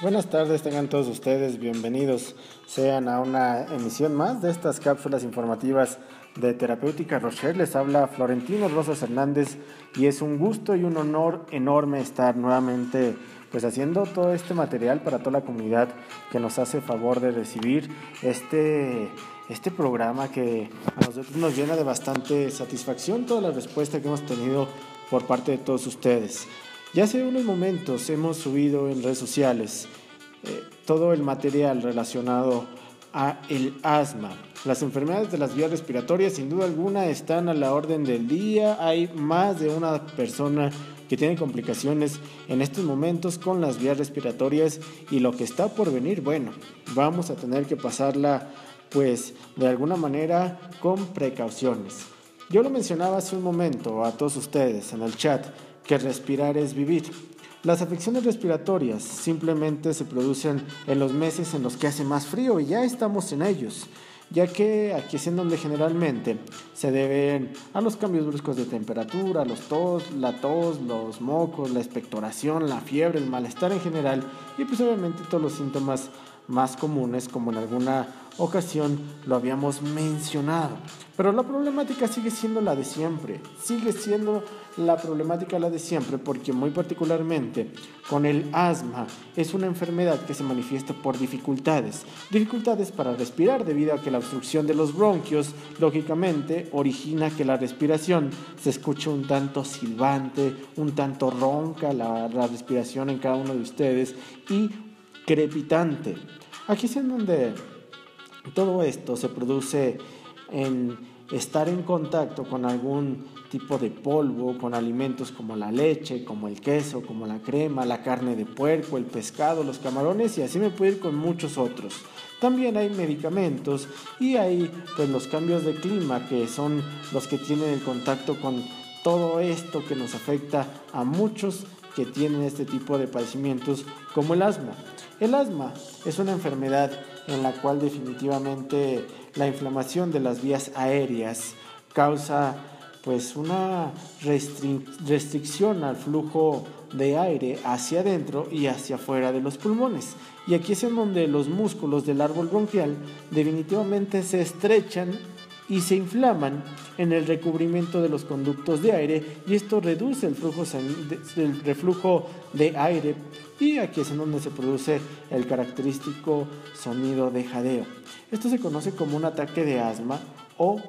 Buenas tardes, tengan todos ustedes bienvenidos sean a una emisión más de estas cápsulas informativas de Terapéutica Rocher. Les habla Florentino Rosas Hernández y es un gusto y un honor enorme estar nuevamente pues haciendo todo este material para toda la comunidad que nos hace favor de recibir este, este programa que a nosotros nos llena de bastante satisfacción toda la respuesta que hemos tenido por parte de todos ustedes. Ya hace unos momentos hemos subido en redes sociales eh, todo el material relacionado a el asma. Las enfermedades de las vías respiratorias sin duda alguna están a la orden del día. Hay más de una persona que tiene complicaciones en estos momentos con las vías respiratorias y lo que está por venir, bueno, vamos a tener que pasarla pues de alguna manera con precauciones. Yo lo mencionaba hace un momento a todos ustedes en el chat que respirar es vivir. Las afecciones respiratorias simplemente se producen en los meses en los que hace más frío y ya estamos en ellos, ya que aquí es en donde generalmente se deben a los cambios bruscos de temperatura, los tos, la tos, los mocos, la expectoración, la fiebre, el malestar en general y pues obviamente todos los síntomas más comunes como en alguna ocasión lo habíamos mencionado. Pero la problemática sigue siendo la de siempre, sigue siendo la problemática la de siempre porque muy particularmente con el asma es una enfermedad que se manifiesta por dificultades, dificultades para respirar debido a que la obstrucción de los bronquios lógicamente origina que la respiración se escuche un tanto silbante, un tanto ronca la, la respiración en cada uno de ustedes y crepitante. Aquí es en donde todo esto se produce en estar en contacto con algún tipo de polvo, con alimentos como la leche, como el queso, como la crema, la carne de puerco, el pescado, los camarones y así me puedo ir con muchos otros. También hay medicamentos y hay pues los cambios de clima que son los que tienen el contacto con todo esto que nos afecta a muchos que tienen este tipo de padecimientos como el asma. El asma es una enfermedad en la cual definitivamente la inflamación de las vías aéreas causa pues una restricción al flujo de aire hacia adentro y hacia afuera de los pulmones. Y aquí es en donde los músculos del árbol bronquial definitivamente se estrechan y se inflaman en el recubrimiento de los conductos de aire y esto reduce el, flujo el reflujo de aire y aquí es en donde se produce el característico sonido de jadeo. Esto se conoce como un ataque de asma o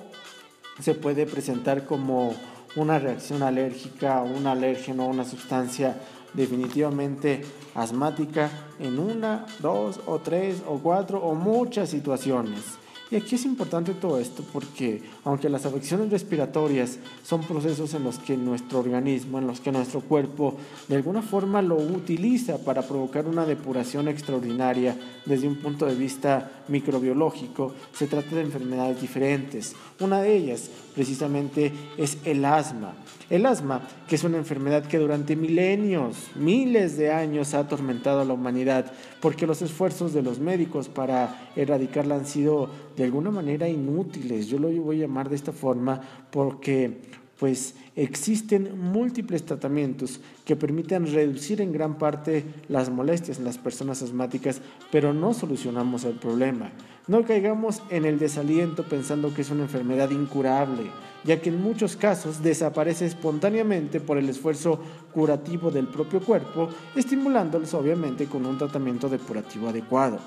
se puede presentar como una reacción alérgica, un alérgeno, una sustancia definitivamente asmática en una, dos o tres o cuatro o muchas situaciones. Y aquí es importante todo esto porque aunque las afecciones respiratorias son procesos en los que nuestro organismo, en los que nuestro cuerpo de alguna forma lo utiliza para provocar una depuración extraordinaria desde un punto de vista microbiológico, se trata de enfermedades diferentes. Una de ellas precisamente es el asma. El asma, que es una enfermedad que durante milenios, miles de años ha atormentado a la humanidad, porque los esfuerzos de los médicos para erradicarla han sido de alguna manera inútiles. Yo lo voy a llamar de esta forma porque pues existen múltiples tratamientos que permiten reducir en gran parte las molestias en las personas asmáticas, pero no solucionamos el problema. No caigamos en el desaliento pensando que es una enfermedad incurable, ya que en muchos casos desaparece espontáneamente por el esfuerzo curativo del propio cuerpo, estimulándolos obviamente con un tratamiento depurativo adecuado.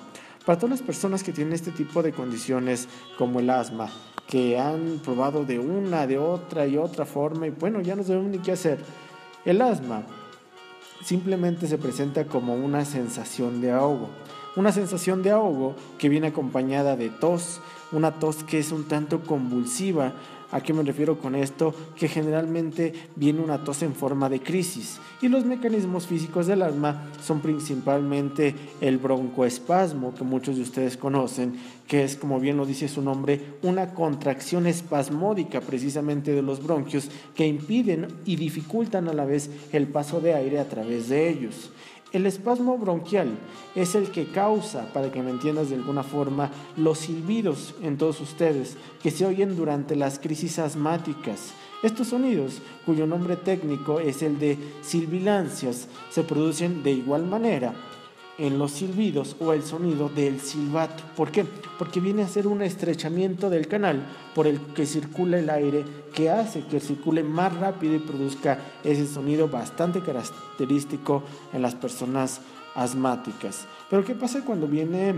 Para todas las personas que tienen este tipo de condiciones como el asma, que han probado de una, de otra y otra forma y bueno, ya no sabemos ni qué hacer, el asma simplemente se presenta como una sensación de ahogo una sensación de ahogo que viene acompañada de tos, una tos que es un tanto convulsiva. ¿A qué me refiero con esto? Que generalmente viene una tos en forma de crisis y los mecanismos físicos del asma son principalmente el broncoespasmo que muchos de ustedes conocen, que es como bien lo dice su nombre, una contracción espasmódica precisamente de los bronquios que impiden y dificultan a la vez el paso de aire a través de ellos. El espasmo bronquial es el que causa, para que me entiendas de alguna forma, los silbidos en todos ustedes que se oyen durante las crisis asmáticas. Estos sonidos, cuyo nombre técnico es el de silbilancias, se producen de igual manera en los silbidos o el sonido del silbato. ¿Por qué? Porque viene a ser un estrechamiento del canal por el que circula el aire que hace que circule más rápido y produzca ese sonido bastante característico en las personas asmáticas. Pero ¿qué pasa cuando viene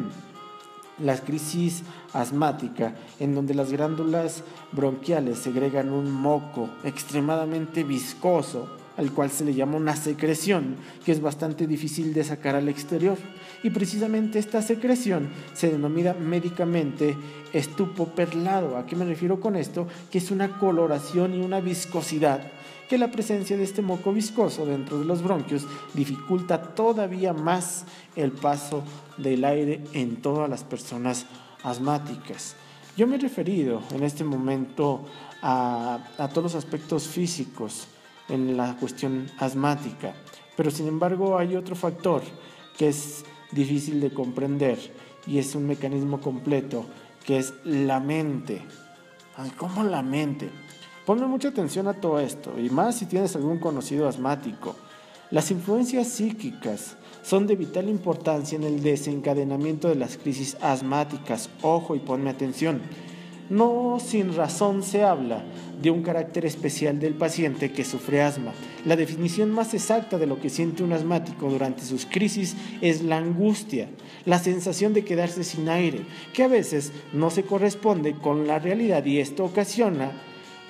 la crisis asmática, en donde las glándulas bronquiales segregan un moco extremadamente viscoso, al cual se le llama una secreción, que es bastante difícil de sacar al exterior. Y precisamente esta secreción se denomina médicamente estupo perlado. ¿A qué me refiero con esto? Que es una coloración y una viscosidad que la presencia de este moco viscoso dentro de los bronquios dificulta todavía más el paso del aire en todas las personas asmáticas. Yo me he referido en este momento a, a todos los aspectos físicos en la cuestión asmática, pero sin embargo hay otro factor que es difícil de comprender y es un mecanismo completo que es la mente. ¿Cómo la mente? Ponme mucha atención a todo esto, y más si tienes algún conocido asmático. Las influencias psíquicas son de vital importancia en el desencadenamiento de las crisis asmáticas. Ojo y ponme atención. No sin razón se habla de un carácter especial del paciente que sufre asma. La definición más exacta de lo que siente un asmático durante sus crisis es la angustia, la sensación de quedarse sin aire, que a veces no se corresponde con la realidad y esto ocasiona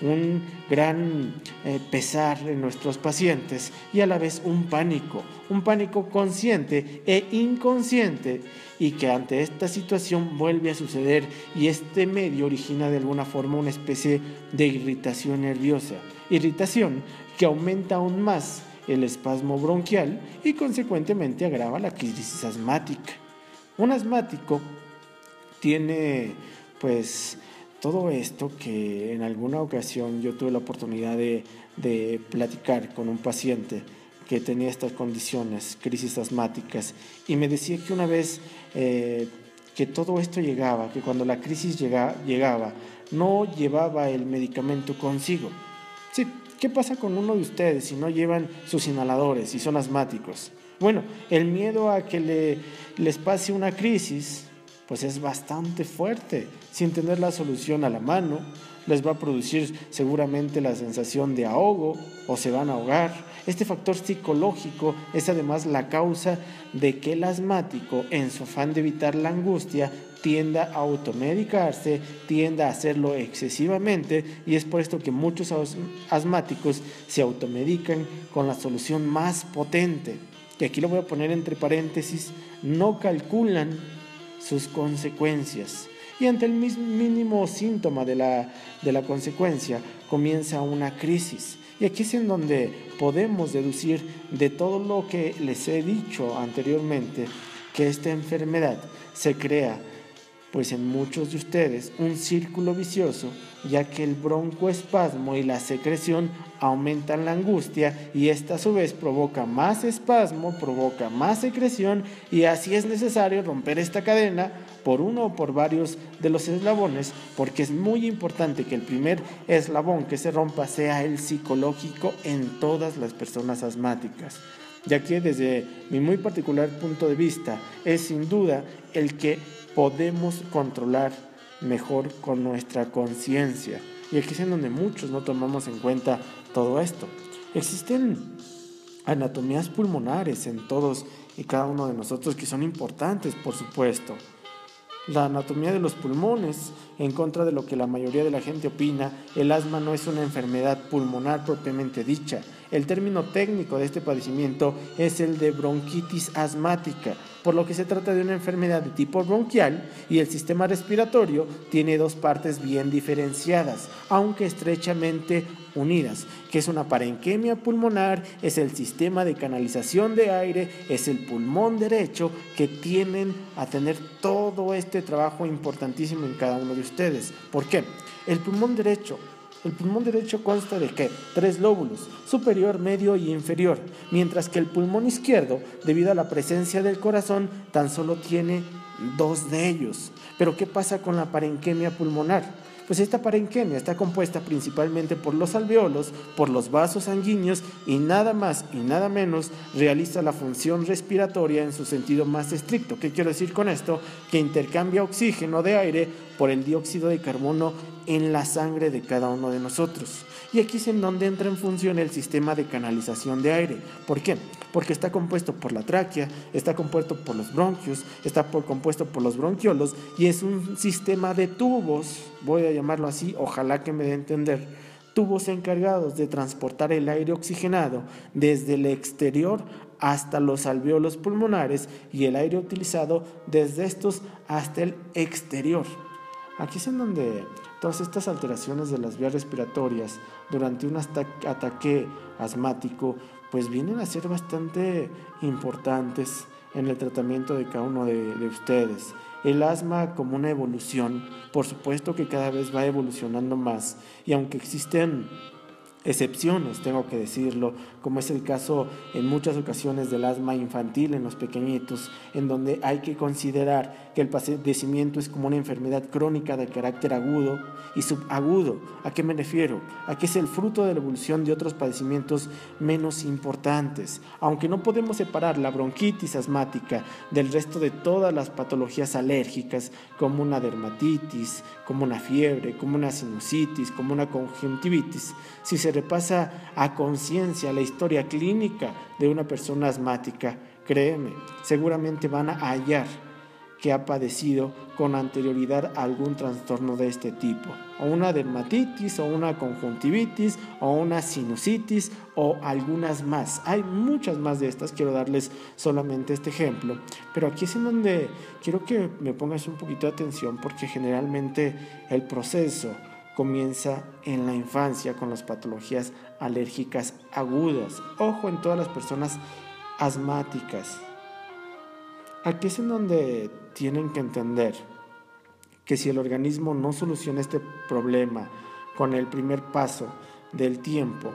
un gran eh, pesar en nuestros pacientes y a la vez un pánico, un pánico consciente e inconsciente y que ante esta situación vuelve a suceder y este medio origina de alguna forma una especie de irritación nerviosa, irritación que aumenta aún más el espasmo bronquial y consecuentemente agrava la crisis asmática. Un asmático tiene pues todo esto que en alguna ocasión yo tuve la oportunidad de, platicar con un paciente que tenía estas condiciones, crisis asmáticas, y me decía que una vez eh, que todo esto llegaba, que cuando la crisis llegaba, no llevaba el medicamento consigo. Sí, ¿qué pasa con uno de ustedes si no llevan sus inhaladores y son asmáticos? Bueno, el miedo a que le, les pase una crisis pues es bastante fuerte. Sin tener la solución a la mano, les va a producir seguramente la sensación de ahogo o se van a ahogar. Este factor psicológico es además la causa de que el asmático, en su afán de evitar la angustia, tienda a automedicarse, tienda a hacerlo excesivamente y es por esto que muchos asmáticos se automedican con la solución más potente. Y aquí lo voy a poner entre paréntesis, no calculan sus consecuencias. Y ante el mínimo síntoma de la, de la consecuencia comienza una crisis. Y aquí es en donde podemos deducir de todo lo que les he dicho anteriormente que esta enfermedad se crea pues en muchos de ustedes un círculo vicioso, ya que el broncoespasmo y la secreción aumentan la angustia y esta a su vez provoca más espasmo, provoca más secreción y así es necesario romper esta cadena por uno o por varios de los eslabones, porque es muy importante que el primer eslabón que se rompa sea el psicológico en todas las personas asmáticas ya que desde mi muy particular punto de vista es sin duda el que podemos controlar mejor con nuestra conciencia. Y aquí es donde muchos no tomamos en cuenta todo esto. Existen anatomías pulmonares en todos y cada uno de nosotros que son importantes, por supuesto. La anatomía de los pulmones, en contra de lo que la mayoría de la gente opina, el asma no es una enfermedad pulmonar propiamente dicha. El término técnico de este padecimiento es el de bronquitis asmática, por lo que se trata de una enfermedad de tipo bronquial y el sistema respiratorio tiene dos partes bien diferenciadas, aunque estrechamente unidas, que es una parenquemia pulmonar, es el sistema de canalización de aire, es el pulmón derecho, que tienen a tener todo este trabajo importantísimo en cada uno de ustedes. ¿Por qué? El pulmón derecho el pulmón derecho consta de qué? Tres lóbulos, superior, medio y inferior, mientras que el pulmón izquierdo, debido a la presencia del corazón, tan solo tiene dos de ellos. Pero ¿qué pasa con la parenquemia pulmonar? Pues esta parenquimia está compuesta principalmente por los alveolos, por los vasos sanguíneos y nada más y nada menos realiza la función respiratoria en su sentido más estricto. ¿Qué quiero decir con esto? Que intercambia oxígeno de aire por el dióxido de carbono en la sangre de cada uno de nosotros. Y aquí es en donde entra en función el sistema de canalización de aire. ¿Por qué? Porque está compuesto por la tráquea, está compuesto por los bronquios, está compuesto por los bronquiolos y es un sistema de tubos, voy a llamarlo así, ojalá que me dé a entender, tubos encargados de transportar el aire oxigenado desde el exterior hasta los alveolos pulmonares y el aire utilizado desde estos hasta el exterior. Aquí es en donde todas estas alteraciones de las vías respiratorias durante un ataque asmático pues vienen a ser bastante importantes en el tratamiento de cada uno de, de ustedes. El asma como una evolución, por supuesto que cada vez va evolucionando más y aunque existen excepciones, tengo que decirlo, como es el caso en muchas ocasiones del asma infantil en los pequeñitos, en donde hay que considerar que el padecimiento es como una enfermedad crónica de carácter agudo y subagudo. ¿A qué me refiero? A que es el fruto de la evolución de otros padecimientos menos importantes. Aunque no podemos separar la bronquitis asmática del resto de todas las patologías alérgicas, como una dermatitis, como una fiebre, como una sinusitis, como una conjuntivitis, si se repasa a conciencia la historia clínica de una persona asmática, créeme, seguramente van a hallar que ha padecido con anterioridad algún trastorno de este tipo, o una dermatitis, o una conjuntivitis, o una sinusitis, o algunas más. Hay muchas más de estas, quiero darles solamente este ejemplo, pero aquí es en donde quiero que me pongas un poquito de atención porque generalmente el proceso comienza en la infancia con las patologías alérgicas agudas. Ojo en todas las personas asmáticas. Aquí es en donde tienen que entender que si el organismo no soluciona este problema con el primer paso del tiempo,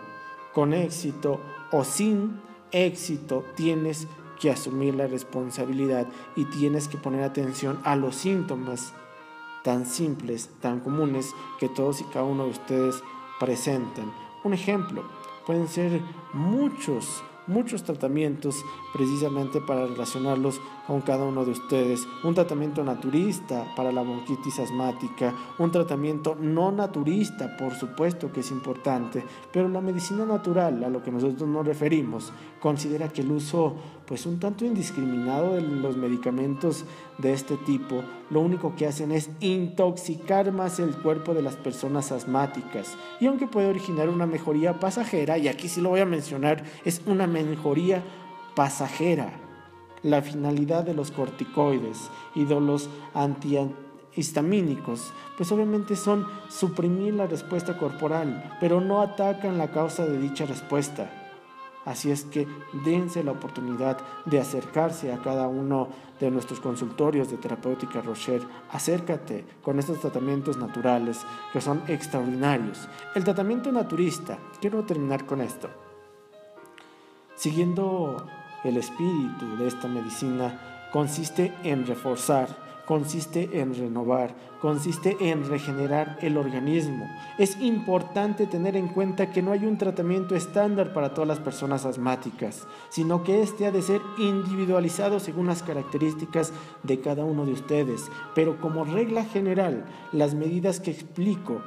con éxito o sin éxito, tienes que asumir la responsabilidad y tienes que poner atención a los síntomas tan simples, tan comunes que todos y cada uno de ustedes presentan. Un ejemplo, pueden ser muchos muchos tratamientos precisamente para relacionarlos con cada uno de ustedes. Un tratamiento naturista para la bronquitis asmática, un tratamiento no naturista, por supuesto que es importante, pero la medicina natural, a lo que nosotros nos referimos, considera que el uso pues un tanto indiscriminado de los medicamentos de este tipo, lo único que hacen es intoxicar más el cuerpo de las personas asmáticas. Y aunque puede originar una mejoría pasajera, y aquí sí lo voy a mencionar, es una mejoría pasajera. La finalidad de los corticoides y de los antihistamínicos, pues obviamente son suprimir la respuesta corporal, pero no atacan la causa de dicha respuesta. Así es que dense la oportunidad de acercarse a cada uno de nuestros consultorios de terapéutica Rocher. Acércate con estos tratamientos naturales que son extraordinarios. El tratamiento naturista, quiero terminar con esto. Siguiendo el espíritu de esta medicina, consiste en reforzar consiste en renovar, consiste en regenerar el organismo. Es importante tener en cuenta que no hay un tratamiento estándar para todas las personas asmáticas, sino que este ha de ser individualizado según las características de cada uno de ustedes. Pero como regla general, las medidas que explico,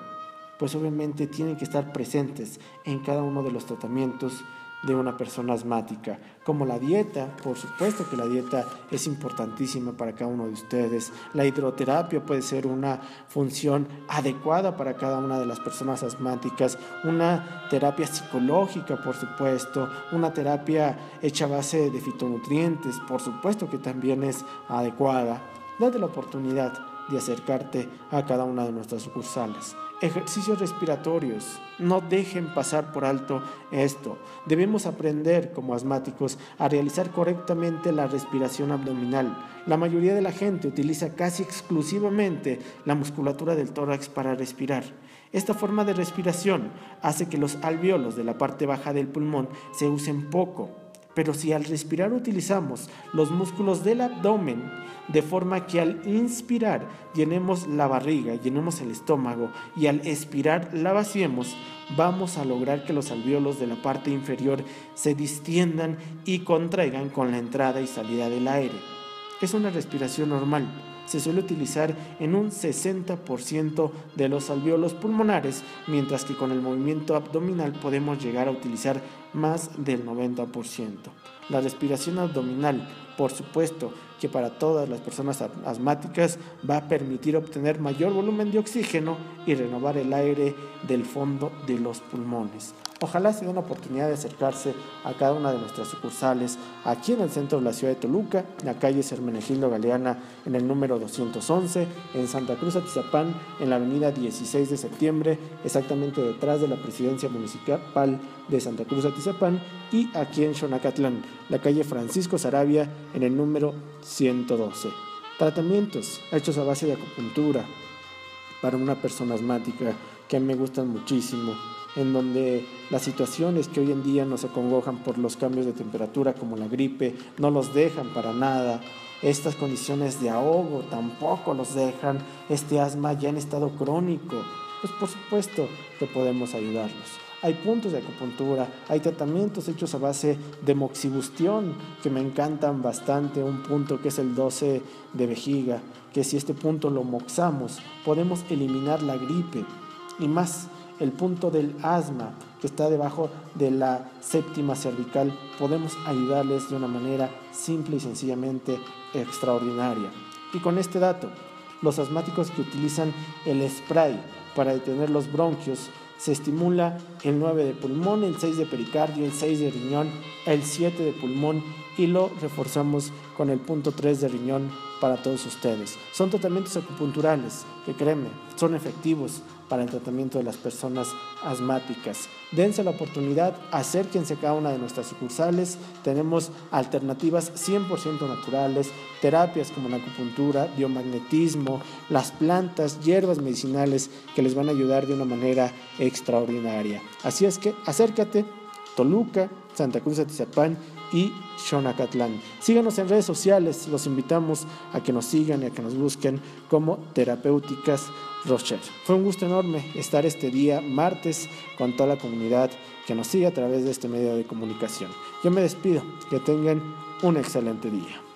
pues obviamente tienen que estar presentes en cada uno de los tratamientos de una persona asmática, como la dieta, por supuesto que la dieta es importantísima para cada uno de ustedes. La hidroterapia puede ser una función adecuada para cada una de las personas asmáticas, una terapia psicológica, por supuesto, una terapia hecha a base de fitonutrientes, por supuesto que también es adecuada. Date la oportunidad de acercarte a cada una de nuestras sucursales. Ejercicios respiratorios. No dejen pasar por alto esto. Debemos aprender como asmáticos a realizar correctamente la respiración abdominal. La mayoría de la gente utiliza casi exclusivamente la musculatura del tórax para respirar. Esta forma de respiración hace que los alveolos de la parte baja del pulmón se usen poco Pero si al respirar utilizamos los músculos del abdomen, de forma que al inspirar llenemos la barriga, llenemos el estómago y al expirar la vaciemos, vamos a lograr que los alvéolos de la parte inferior se distiendan y contraigan con la entrada y salida del aire. Es una respiración normal. Se suele utilizar en un 60% de los alvéolos pulmonares, mientras que con el movimiento abdominal podemos llegar a utilizar más del 90%. La respiración abdominal, por supuesto, que para todas las personas asmáticas va a permitir obtener mayor volumen de oxígeno y renovar el aire del fondo de los pulmones. Ojalá se den la oportunidad de acercarse a cada una de nuestras sucursales aquí en el centro de la ciudad de Toluca, en la calle Hermenegildo Galeana en el número 211, en Santa Cruz Atizapán en la avenida 16 de septiembre, exactamente detrás de la presidencia municipal de Santa Cruz Atizapán y aquí en Xonacatlán, la calle Francisco Sarabia en el número 112. Tratamientos hechos a base de acupuntura para una persona asmática que me gustan muchísimo en donde las situaciones que hoy en día nos acongojan por los cambios de temperatura como la gripe no los dejan para nada. Estas condiciones de ahogo tampoco los dejan. Este asma ya en estado crónico. Pues por supuesto que podemos ayudarlos. Hay puntos de acupuntura, hay tratamientos hechos a base de moxibustión que me encantan bastante. Un punto que es el 12 de vejiga, que si este punto lo moxamos, podemos eliminar la gripe y más el punto del asma que está debajo de la séptima cervical, podemos ayudarles de una manera simple y sencillamente extraordinaria. Y con este dato, los asmáticos que utilizan el spray para detener los bronquios, se estimula el 9 de pulmón, el 6 de pericardio, el 6 de riñón, el 7 de pulmón y lo reforzamos con el punto 3 de riñón para todos ustedes. Son tratamientos acupunturales que créeme, son efectivos para el tratamiento de las personas asmáticas. Dense la oportunidad, acérquense a cada una de nuestras sucursales. Tenemos alternativas 100% naturales, terapias como la acupuntura, biomagnetismo, las plantas, hierbas medicinales que les van a ayudar de una manera extraordinaria. Así es que acércate, Toluca, Santa Cruz de Atizapán y Xonacatlán. Síganos en redes sociales, los invitamos a que nos sigan y a que nos busquen como Terapéuticas Rocher. Fue un gusto enorme estar este día, martes, con toda la comunidad que nos sigue a través de este medio de comunicación. Yo me despido, que tengan un excelente día.